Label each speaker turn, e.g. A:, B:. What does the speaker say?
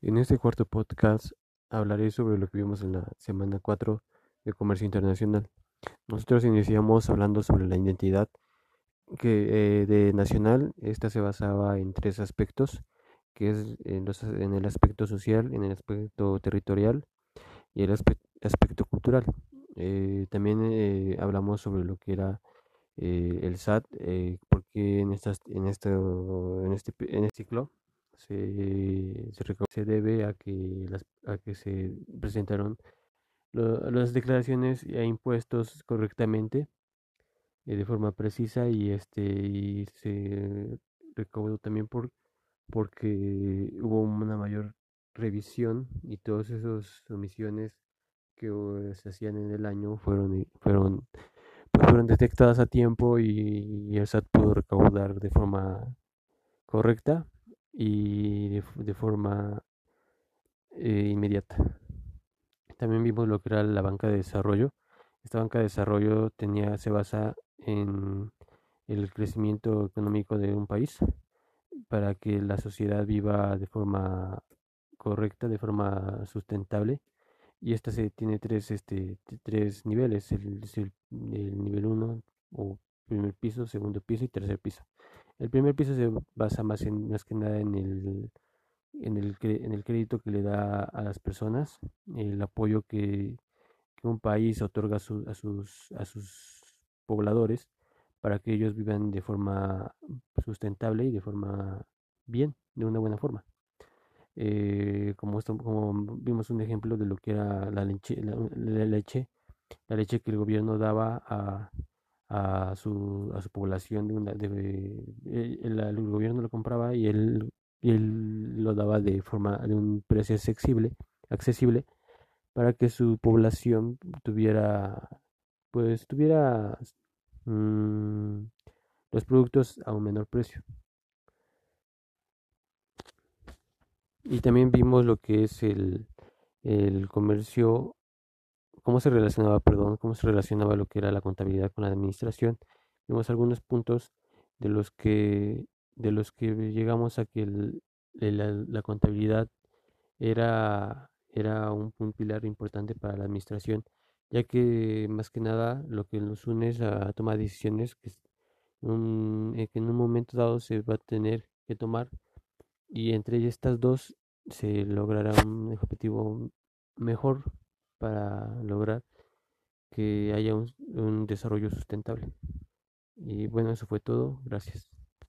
A: En este cuarto podcast hablaré sobre lo que vimos en la semana 4 de Comercio Internacional. Nosotros iniciamos hablando sobre la identidad eh, de nacional. Esta se basaba en tres aspectos, que es en, el aspecto social, en el aspecto territorial y el aspecto cultural. Eh, también eh, hablamos sobre lo que era el SAT, porque en, estas, en, este, en, este, en este ciclo se, se, debe a que, las, a que se presentaron las declaraciones e impuestos correctamente eh, de forma precisa y este y se recaudó también por porque hubo una mayor revisión y todas esas omisiones que se hacían en el año fueron fueron pues fueron detectadas a tiempo y, y el SAT pudo recaudar de forma correcta y de, forma eh, inmediata. También vimos lo que era la banca de desarrollo. Esta banca de desarrollo tenía, se basa en el crecimiento económico de un país para que la sociedad viva de forma correcta, de forma sustentable. Y esta se tiene tres, este, tres niveles, el, el nivel 1 o primer piso, segundo piso y tercer piso. El primer piso se basa más, en, más que nada en el, en el, en el crédito que le da a las personas, el apoyo que, un país otorga a, sus, a sus pobladores para que ellos vivan de forma sustentable y de forma bien, de una buena forma. Eh, como vimos un ejemplo de lo que era la leche, la leche, la leche que el gobierno daba a, a su, a su población de una, de, el, gobierno lo compraba y él, él lo daba de forma de un precio accesible, accesible para que su población tuviera pues tuviera mm, los productos a un menor precio. Y también vimos lo que es el, el comercio cómo se relacionaba, perdón, cómo se relacionaba lo que era la contabilidad con la administración. Vimos algunos puntos de los que de los que llegamos a que la, contabilidad era era un, pilar importante para la administración, ya que más que nada lo que nos une es a tomar decisiones eh, que en un momento dado se va a tener que tomar y entre estas dos se logrará un objetivo mejor para lograr que haya un, un desarrollo sustentable. Y bueno, eso fue todo. Gracias.